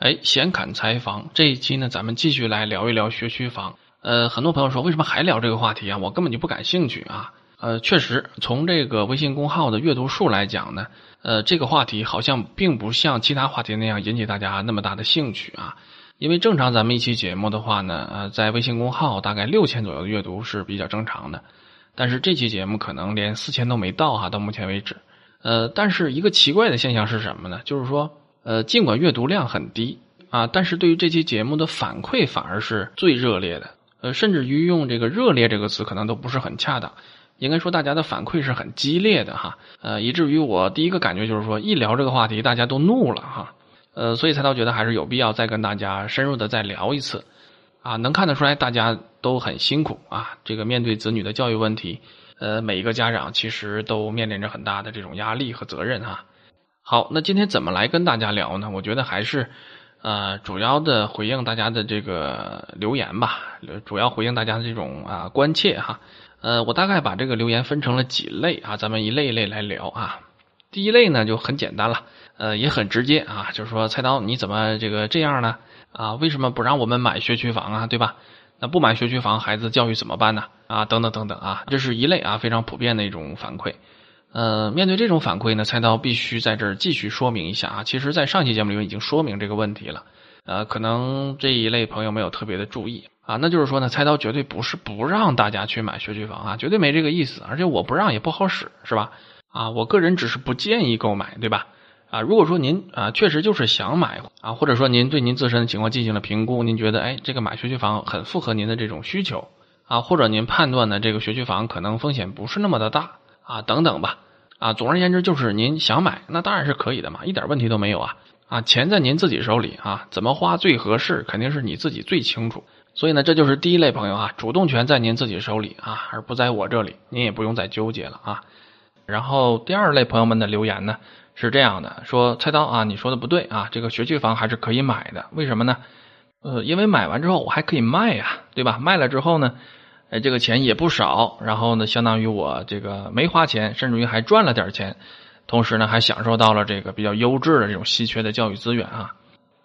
哎，闲侃采访这一期呢，咱们继续来聊一聊学区房。呃，很多朋友说，为什么还聊这个话题啊？我根本就不感兴趣啊。呃，确实，从这个微信公号的阅读数来讲呢，呃，这个话题好像并不像其他话题那样引起大家那么大的兴趣啊。因为正常咱们一期节目的话呢，呃，在微信公号大概六千左右的阅读是比较正常的，但是这期节目可能连四千都没到哈，到目前为止。呃，但是一个奇怪的现象是什么呢？就是说。呃，尽管阅读量很低啊，但是对于这期节目的反馈反而是最热烈的。呃，甚至于用这个“热烈”这个词可能都不是很恰当，应该说大家的反馈是很激烈的哈。呃，以至于我第一个感觉就是说，一聊这个话题，大家都怒了哈。呃，所以才倒觉得还是有必要再跟大家深入的再聊一次啊。能看得出来大家都很辛苦啊，这个面对子女的教育问题，呃，每一个家长其实都面临着很大的这种压力和责任哈。好，那今天怎么来跟大家聊呢？我觉得还是，呃，主要的回应大家的这个留言吧，主要回应大家的这种啊关切哈。呃，我大概把这个留言分成了几类啊，咱们一类一类来聊啊。第一类呢就很简单了，呃，也很直接啊，就是说菜刀你怎么这个这样呢？啊，为什么不让我们买学区房啊？对吧？那不买学区房，孩子教育怎么办呢？啊，等等等等啊，这是一类啊非常普遍的一种反馈。呃，面对这种反馈呢，菜刀必须在这儿继续说明一下啊。其实，在上期节目里面已经说明这个问题了，呃，可能这一类朋友没有特别的注意啊。那就是说呢，菜刀绝对不是不让大家去买学区房啊，绝对没这个意思。而且我不让也不好使，是吧？啊，我个人只是不建议购买，对吧？啊，如果说您啊确实就是想买啊，或者说您对您自身的情况进行了评估，您觉得哎这个买学区房很符合您的这种需求啊，或者您判断呢这个学区房可能风险不是那么的大啊，等等吧。啊，总而言之就是您想买，那当然是可以的嘛，一点问题都没有啊！啊，钱在您自己手里啊，怎么花最合适，肯定是你自己最清楚。所以呢，这就是第一类朋友啊，主动权在您自己手里啊，而不在我这里，您也不用再纠结了啊。然后第二类朋友们的留言呢是这样的，说菜刀啊，你说的不对啊，这个学区房还是可以买的，为什么呢？呃，因为买完之后我还可以卖呀，对吧？卖了之后呢？哎，这个钱也不少，然后呢，相当于我这个没花钱，甚至于还赚了点钱，同时呢，还享受到了这个比较优质的这种稀缺的教育资源啊。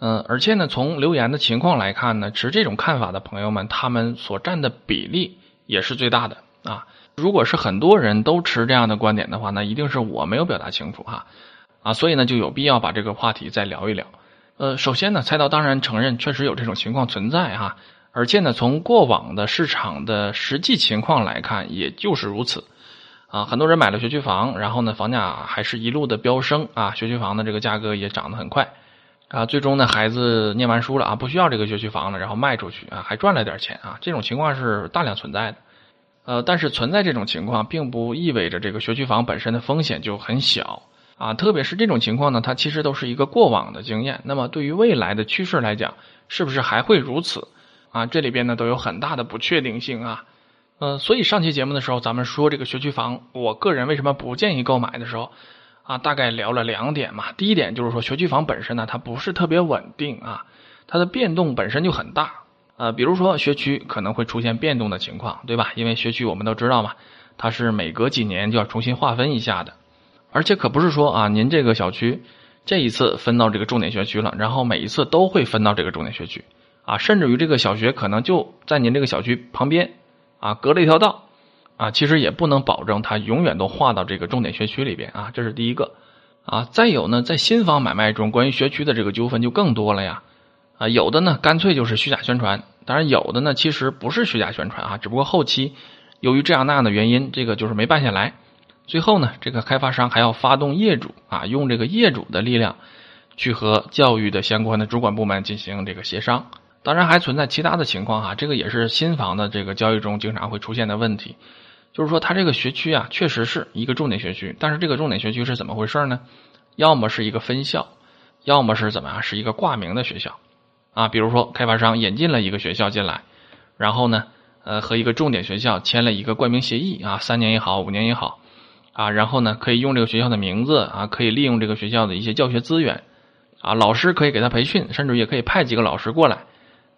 嗯，而且呢，从留言的情况来看呢，持这种看法的朋友们，他们所占的比例也是最大的啊。如果是很多人都持这样的观点的话，那一定是我没有表达清楚哈啊，所以呢，就有必要把这个话题再聊一聊。呃，首先呢，菜刀当然承认确实有这种情况存在哈。而且呢，从过往的市场的实际情况来看，也就是如此，啊，很多人买了学区房，然后呢，房价还是一路的飙升啊，学区房的这个价格也涨得很快，啊，最终呢，孩子念完书了啊，不需要这个学区房了，然后卖出去啊，还赚了点钱啊，这种情况是大量存在的，呃，但是存在这种情况，并不意味着这个学区房本身的风险就很小。啊，特别是这种情况呢，它其实都是一个过往的经验，那么对于未来的趋势来讲，是不是还会如此？啊，这里边呢都有很大的不确定性啊，呃，所以上期节目的时候，咱们说这个学区房，我个人为什么不建议购买的时候，啊，大概聊了两点嘛。第一点就是说，学区房本身呢，它不是特别稳定啊，它的变动本身就很大，呃，比如说学区可能会出现变动的情况，对吧？因为学区我们都知道嘛，它是每隔几年就要重新划分一下的，而且可不是说啊，您这个小区这一次分到这个重点学区了，然后每一次都会分到这个重点学区。啊，甚至于这个小学可能就在您这个小区旁边，啊，隔了一条道，啊，其实也不能保证它永远都划到这个重点学区里边啊，这是第一个，啊，再有呢，在新房买卖中，关于学区的这个纠纷就更多了呀，啊，有的呢干脆就是虚假宣传，当然有的呢其实不是虚假宣传啊，只不过后期由于这样那样的原因，这个就是没办下来，最后呢，这个开发商还要发动业主啊，用这个业主的力量去和教育的相关的主管部门进行这个协商。当然还存在其他的情况哈，这个也是新房的这个交易中经常会出现的问题，就是说它这个学区啊，确实是一个重点学区，但是这个重点学区是怎么回事呢？要么是一个分校，要么是怎么样，是一个挂名的学校啊。比如说开发商引进了一个学校进来，然后呢，呃，和一个重点学校签了一个冠名协议啊，三年也好，五年也好啊，然后呢，可以用这个学校的名字啊，可以利用这个学校的一些教学资源啊，老师可以给他培训，甚至也可以派几个老师过来。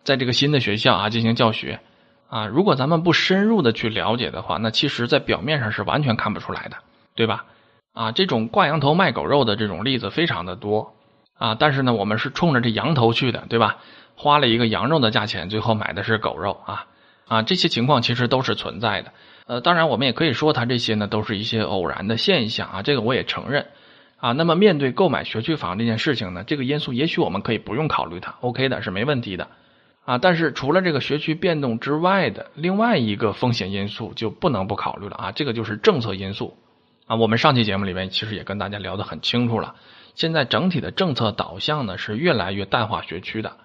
在这个新的学校啊进行教学，啊，如果咱们不深入的去了解的话，那其实在表面上是完全看不出来的，对吧？啊，这种挂羊头卖狗肉的这种例子非常的多，啊，但是呢，我们是冲着这羊头去的，对吧？花了一个羊肉的价钱，最后买的是狗肉啊啊，这些情况其实都是存在的。呃，当然我们也可以说它这些呢都是一些偶然的现象啊，这个我也承认啊。那么面对购买学区房这件事情呢，这个因素也许我们可以不用考虑它，OK 的是没问题的啊。但是除了这个学区变动之外的另外一个风险因素就不能不考虑了啊，这个就是政策因素啊。我们上期节目里面其实也跟大家聊得很清楚了，现在整体的政策导向呢是越来越淡化学区的。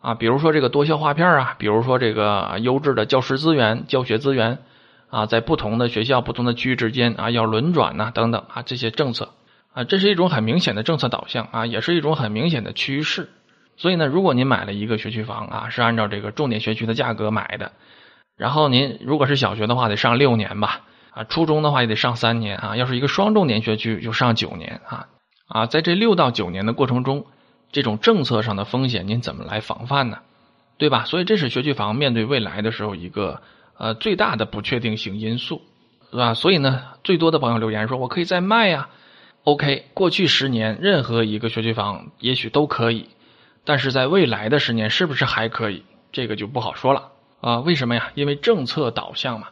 啊，比如说这个多校划片啊，比如说这个优质的教师资源、教学资源啊，在不同的学校、不同的区域之间啊，要轮转呐，等等啊，这些政策啊，这是一种很明显的政策导向啊，也是一种很明显的趋势。所以呢，如果您买了一个学区房啊，是按照这个重点学区的价格买的，然后您如果是小学的话，得上六年吧，啊，初中的话也得上三年啊，要是一个双重点学区，就上九年啊，啊，在这六到九年的过程中。这种政策上的风险，您怎么来防范呢？对吧？所以这是学区房面对未来的时候一个呃最大的不确定性因素，是吧？所以呢，最多的朋友留言说：“我可以再卖呀。”OK，过去十年任何一个学区房也许都可以，但是在未来的十年是不是还可以？这个就不好说了啊。为什么呀？因为政策导向嘛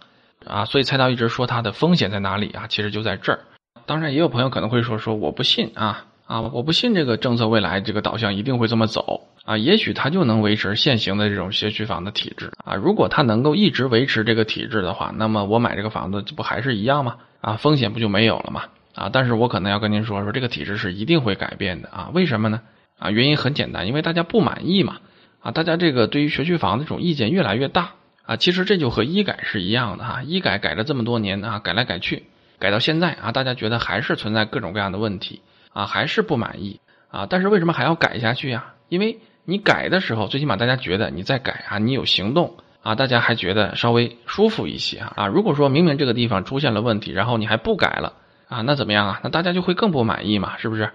啊。所以菜刀一直说它的风险在哪里啊？其实就在这儿。当然，也有朋友可能会说：“说我不信啊。”啊，我不信这个政策未来这个导向一定会这么走啊！也许它就能维持现行的这种学区房的体制啊。如果它能够一直维持这个体制的话，那么我买这个房子这不还是一样吗？啊，风险不就没有了吗？啊，但是我可能要跟您说说，这个体制是一定会改变的啊。为什么呢？啊，原因很简单，因为大家不满意嘛。啊，大家这个对于学区房的这种意见越来越大啊。其实这就和医改是一样的哈，医改改了这么多年啊，改来改去，改到现在啊，大家觉得还是存在各种各样的问题。啊，还是不满意啊！但是为什么还要改下去呀？因为你改的时候，最起码大家觉得你在改啊，你有行动啊，大家还觉得稍微舒服一些啊。如果说明明这个地方出现了问题，然后你还不改了啊，那怎么样啊？那大家就会更不满意嘛，是不是？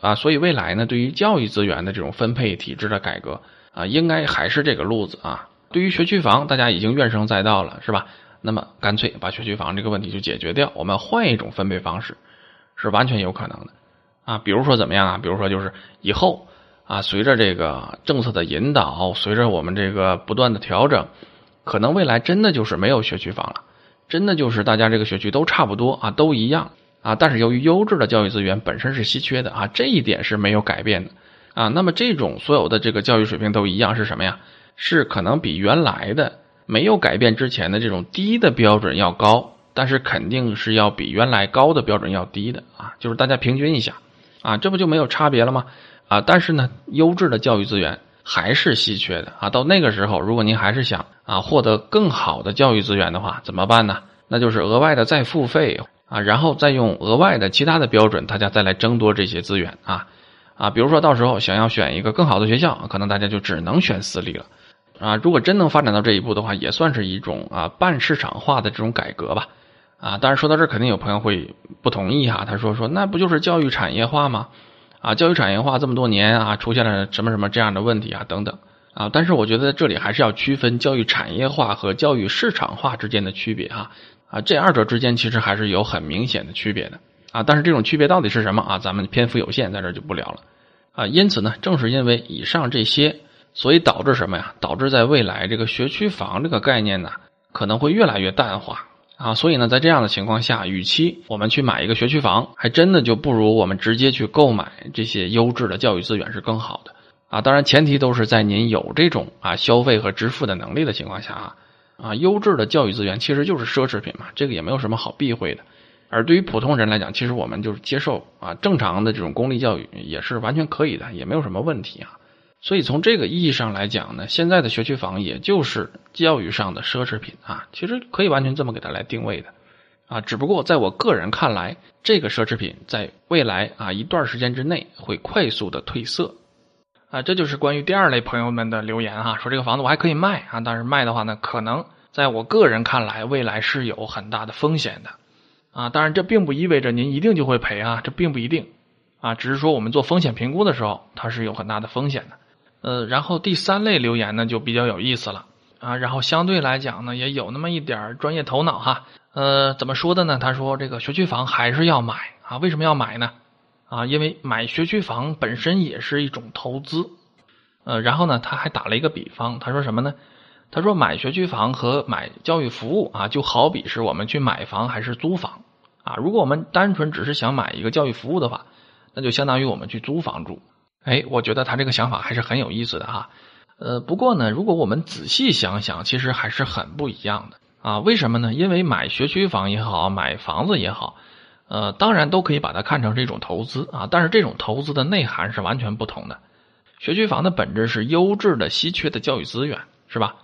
啊，所以未来呢，对于教育资源的这种分配体制的改革啊，应该还是这个路子啊。对于学区房，大家已经怨声载道了，是吧？那么干脆把学区房这个问题就解决掉，我们换一种分配方式，是完全有可能的。啊，比如说怎么样啊？比如说就是以后啊，随着这个政策的引导，随着我们这个不断的调整，可能未来真的就是没有学区房了，真的就是大家这个学区都差不多啊，都一样啊。但是由于优质的教育资源本身是稀缺的啊，这一点是没有改变的啊。那么这种所有的这个教育水平都一样是什么呀？是可能比原来的没有改变之前的这种低的标准要高，但是肯定是要比原来高的标准要低的啊。就是大家平均一下。啊，这不就没有差别了吗？啊，但是呢，优质的教育资源还是稀缺的啊。到那个时候，如果您还是想啊获得更好的教育资源的话，怎么办呢？那就是额外的再付费啊，然后再用额外的其他的标准，大家再来争夺这些资源啊啊。比如说到时候想要选一个更好的学校，可能大家就只能选私立了啊。如果真能发展到这一步的话，也算是一种啊半市场化的这种改革吧。啊，当然说到这儿，肯定有朋友会不同意哈。他说：“说那不就是教育产业化吗？啊，教育产业化这么多年啊，出现了什么什么这样的问题啊，等等啊。但是我觉得这里还是要区分教育产业化和教育市场化之间的区别哈。啊，这二者之间其实还是有很明显的区别的啊。但是这种区别到底是什么啊？咱们篇幅有限，在这儿就不聊了啊。因此呢，正是因为以上这些，所以导致什么呀？导致在未来这个学区房这个概念呢，可能会越来越淡化。啊，所以呢，在这样的情况下，与其我们去买一个学区房，还真的就不如我们直接去购买这些优质的教育资源是更好的。啊，当然前提都是在您有这种啊消费和支付的能力的情况下啊。啊，优质的教育资源其实就是奢侈品嘛，这个也没有什么好避讳的。而对于普通人来讲，其实我们就是接受啊正常的这种公立教育也是完全可以的，也没有什么问题啊。所以从这个意义上来讲呢，现在的学区房也就是教育上的奢侈品啊，其实可以完全这么给它来定位的，啊，只不过在我个人看来，这个奢侈品在未来啊一段时间之内会快速的褪色，啊，这就是关于第二类朋友们的留言哈，说这个房子我还可以卖啊，但是卖的话呢，可能在我个人看来，未来是有很大的风险的，啊，当然这并不意味着您一定就会赔啊，这并不一定，啊，只是说我们做风险评估的时候，它是有很大的风险的。呃，然后第三类留言呢就比较有意思了啊，然后相对来讲呢也有那么一点专业头脑哈。呃，怎么说的呢？他说这个学区房还是要买啊，为什么要买呢？啊，因为买学区房本身也是一种投资。呃，然后呢，他还打了一个比方，他说什么呢？他说买学区房和买教育服务啊，就好比是我们去买房还是租房啊。如果我们单纯只是想买一个教育服务的话，那就相当于我们去租房住。哎，我觉得他这个想法还是很有意思的哈。呃，不过呢，如果我们仔细想想，其实还是很不一样的啊。为什么呢？因为买学区房也好，买房子也好，呃，当然都可以把它看成是一种投资啊。但是这种投资的内涵是完全不同的。学区房的本质是优质的、稀缺的教育资源，是吧？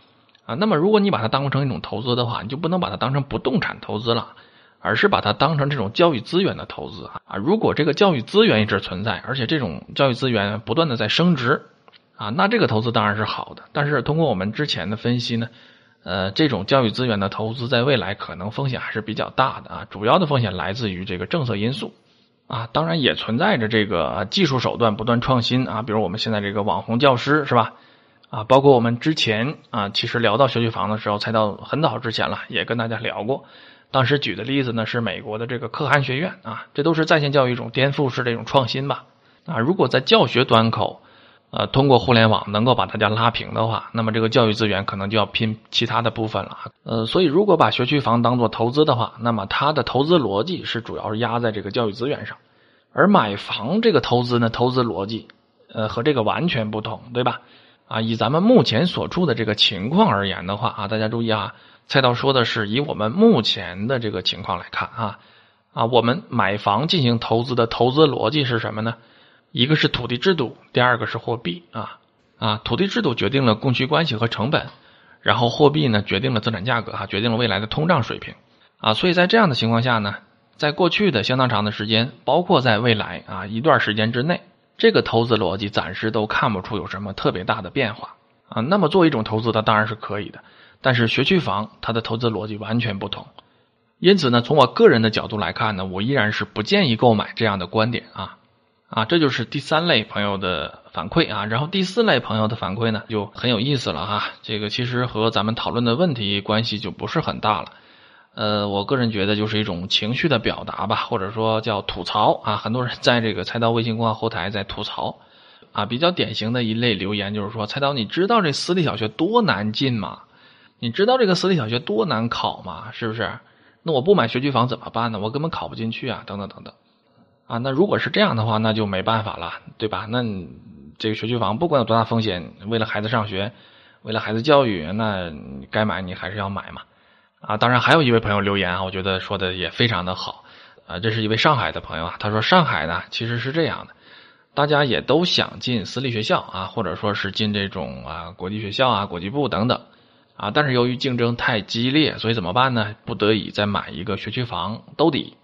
啊，那么如果你把它当成一种投资的话，你就不能把它当成不动产投资了，而是把它当成这种教育资源的投资啊。如果这个教育资源一直存在，而且这种教育资源不断的在升值，啊，那这个投资当然是好的。但是通过我们之前的分析呢，呃，这种教育资源的投资在未来可能风险还是比较大的啊。主要的风险来自于这个政策因素。啊，当然也存在着这个技术手段不断创新啊，比如我们现在这个网红教师是吧？啊，包括我们之前啊，其实聊到学区房的时候，才到很早之前了，也跟大家聊过。当时举的例子呢是美国的这个可汗学院啊，这都是在线教育一种颠覆式的一种创新吧？啊，如果在教学端口，呃，通过互联网能够把大家拉平的话，那么这个教育资源可能就要拼其他的部分了。呃，所以如果把学区房当做投资的话，那么它的投资逻辑是主要是压在这个教育资源上，而买房这个投资呢，投资逻辑，呃，和这个完全不同，对吧？啊，以咱们目前所处的这个情况而言的话啊，大家注意啊，菜刀说的是以我们目前的这个情况来看啊，啊，我们买房进行投资的投资逻辑是什么呢？一个是土地制度，第二个是货币啊啊，土地制度决定了供需关系和成本，然后货币呢决定了资产价格哈，决定了未来的通胀水平啊，所以在这样的情况下呢，在过去的相当长的时间，包括在未来啊一段时间之内，这个投资逻辑暂时都看不出有什么特别大的变化啊。那么作为一种投资，它当然是可以的，但是学区房它的投资逻辑完全不同，因此呢，从我个人的角度来看呢，我依然是不建议购买这样的观点啊。啊，这就是第三类朋友的反馈啊，然后第四类朋友的反馈呢，就很有意思了哈。这个其实和咱们讨论的问题关系就不是很大了。呃，我个人觉得就是一种情绪的表达吧，或者说叫吐槽啊。很多人在这个菜刀微信公号后台在吐槽啊，比较典型的一类留言就是说：菜刀，你知道这私立小学多难进吗？你知道这个私立小学多难考吗？是不是？那我不买学区房怎么办呢？我根本考不进去啊，等等等等。啊，那如果是这样的话，那就没办法了，对吧？那这个学区房不管有多大风险，为了孩子上学，为了孩子教育，那该买你还是要买嘛。啊，当然还有一位朋友留言啊，我觉得说的也非常的好。啊，这是一位上海的朋友啊，他说上海呢其实是这样的，大家也都想进私立学校啊，或者说是进这种啊国际学校啊、国际部等等啊，但是由于竞争太激烈，所以怎么办呢？不得已再买一个学区房兜底。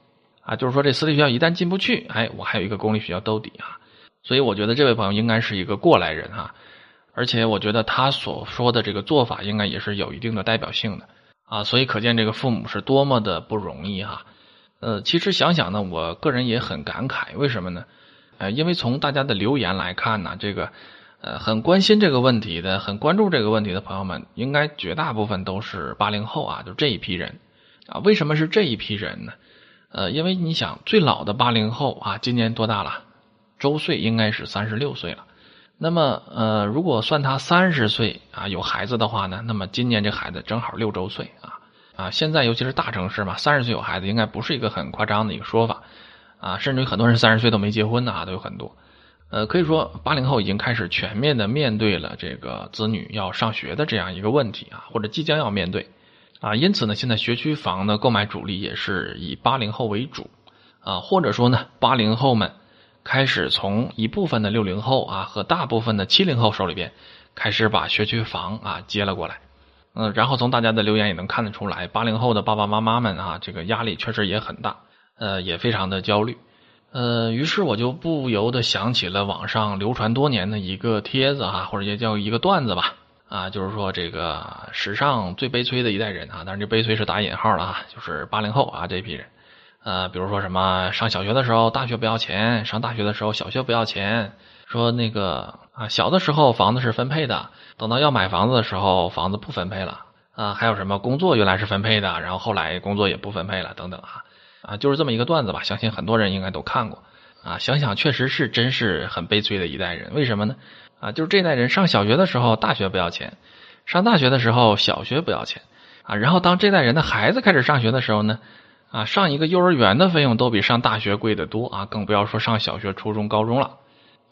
啊，就是说这私立学校一旦进不去，哎，我还有一个公立学校兜底啊，所以我觉得这位朋友应该是一个过来人哈，而且我觉得他所说的这个做法应该也是有一定的代表性的啊，所以可见这个父母是多么的不容易哈。呃，其实想想呢，我个人也很感慨，为什么呢？呃，因为从大家的留言来看呢，这个呃很关心这个问题的、很关注这个问题的朋友们，应该绝大部分都是八零后啊，就这一批人啊。为什么是这一批人呢？呃，因为你想，最老的八零后啊，今年多大了？周岁应该是三十六岁了。那么，呃，如果算他三十岁啊有孩子的话呢，那么今年这孩子正好六周岁啊啊！现在尤其是大城市嘛，三十岁有孩子应该不是一个很夸张的一个说法啊，甚至于很多人三十岁都没结婚的啊，都有很多。呃，可以说八零后已经开始全面的面对了这个子女要上学的这样一个问题啊，或者即将要面对。啊，因此呢，现在学区房的购买主力也是以八零后为主，啊，或者说呢，八零后们开始从一部分的六零后啊和大部分的七零后手里边开始把学区房啊接了过来，嗯，然后从大家的留言也能看得出来，八零后的爸爸妈妈们啊，这个压力确实也很大，呃，也非常的焦虑，呃，于是我就不由得想起了网上流传多年的一个帖子哈，或者也叫一个段子吧。啊，就是说这个史上最悲催的一代人啊，当然这悲催是打引号的啊，就是八零后啊这批人，呃，比如说什么上小学的时候大学不要钱，上大学的时候小学不要钱，说那个啊小的时候房子是分配的，等到要买房子的时候房子不分配了啊，还有什么工作原来是分配的，然后后来工作也不分配了等等啊啊，就是这么一个段子吧，相信很多人应该都看过。啊，想想确实是真是很悲催的一代人。为什么呢？啊，就是这代人上小学的时候，大学不要钱；上大学的时候，小学不要钱。啊，然后当这代人的孩子开始上学的时候呢，啊，上一个幼儿园的费用都比上大学贵得多啊，更不要说上小学、初中、高中了。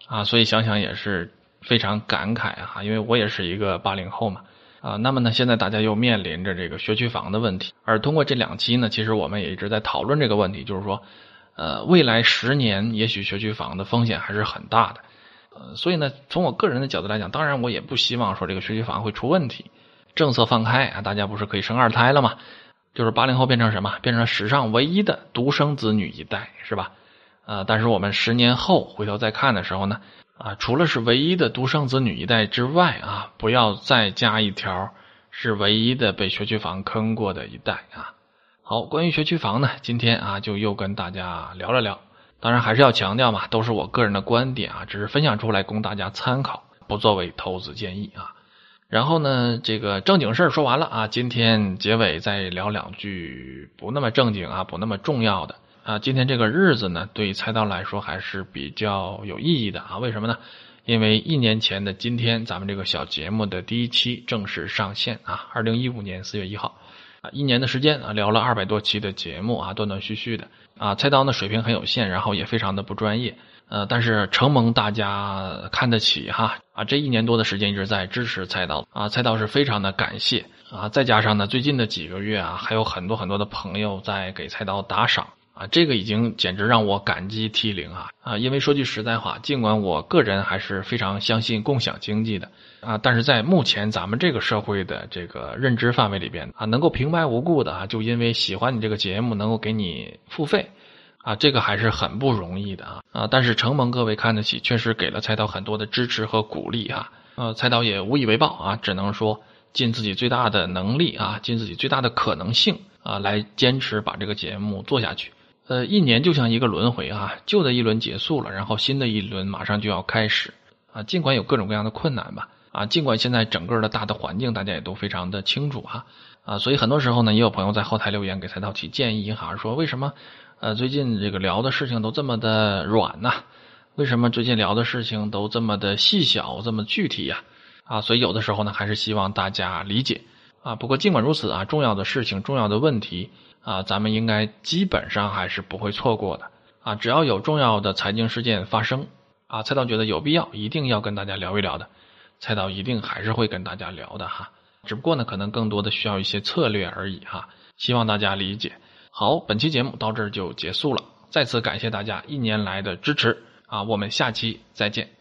啊，所以想想也是非常感慨啊，因为我也是一个八零后嘛。啊，那么呢，现在大家又面临着这个学区房的问题，而通过这两期呢，其实我们也一直在讨论这个问题，就是说，呃，未来十年也许学区房的风险还是很大的，所以呢，从我个人的角度来讲，当然我也不希望说这个学区房会出问题，政策放开啊，大家不是可以生二胎了吗？就是八零后变成什么？变成史上唯一的独生子女一代，是吧？呃，但是我们十年后回头再看的时候呢？啊，除了是唯一的独生子女一代之外啊，不要再加一条是唯一的被学区房坑过的一代啊。好，关于学区房呢，今天啊就又跟大家聊了聊。当然还是要强调嘛，都是我个人的观点啊，只是分享出来供大家参考，不作为投资建议啊。然后呢，这个正经事儿说完了啊，今天结尾再聊两句不那么正经啊，不那么重要的。啊，今天这个日子呢，对菜刀来说还是比较有意义的啊。为什么呢？因为一年前的今天，咱们这个小节目的第一期正式上线啊。二零一五年四月一号，啊，一年的时间啊，聊了二百多期的节目啊，断断续续的啊。菜刀呢水平很有限，然后也非常的不专业，呃，但是承蒙大家看得起哈啊，这一年多的时间一直在支持菜刀啊，菜刀是非常的感谢啊。再加上呢，最近的几个月啊，还有很多很多的朋友在给菜刀打赏。啊，这个已经简直让我感激涕零啊！啊，因为说句实在话，尽管我个人还是非常相信共享经济的啊，但是在目前咱们这个社会的这个认知范围里边啊，能够平白无故的啊，就因为喜欢你这个节目，能够给你付费啊，这个还是很不容易的啊！啊，但是承蒙各位看得起，确实给了菜刀很多的支持和鼓励啊！呃，菜刀也无以为报啊，只能说尽自己最大的能力啊，尽自己最大的可能性啊，来坚持把这个节目做下去。呃，一年就像一个轮回啊，旧的一轮结束了，然后新的一轮马上就要开始啊。尽管有各种各样的困难吧，啊，尽管现在整个的大的环境大家也都非常的清楚哈，啊，所以很多时候呢，也有朋友在后台留言给蔡道提建议哈，说为什么呃最近这个聊的事情都这么的软呢？为什么最近聊的事情都这么的细小，这么具体呀？啊，所以有的时候呢，还是希望大家理解啊。不过尽管如此啊，重要的事情，重要的问题。啊，咱们应该基本上还是不会错过的啊！只要有重要的财经事件发生啊，菜刀觉得有必要，一定要跟大家聊一聊的，菜刀一定还是会跟大家聊的哈。只不过呢，可能更多的需要一些策略而已哈，希望大家理解。好，本期节目到这儿就结束了，再次感谢大家一年来的支持啊，我们下期再见。